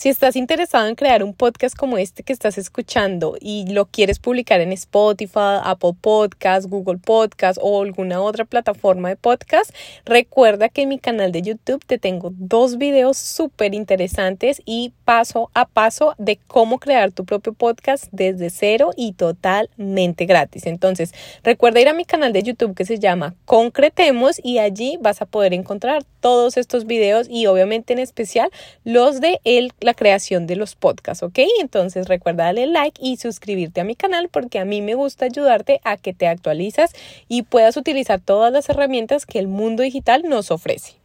Si estás interesado en crear un podcast como este que estás escuchando y lo quieres publicar en Spotify, Apple Podcast, Google Podcast o alguna otra plataforma de podcast, recuerda que en mi canal de YouTube te tengo dos videos súper interesantes y paso a paso de cómo crear tu propio podcast desde cero y totalmente gratis. Entonces, recuerda ir a mi canal de YouTube que se llama Concretemos y allí vas a poder encontrar todos estos videos y obviamente en especial los de el, la creación de los podcasts, ¿ok? Entonces recuerda darle like y suscribirte a mi canal porque a mí me gusta ayudarte a que te actualizas y puedas utilizar todas las herramientas que el mundo digital nos ofrece.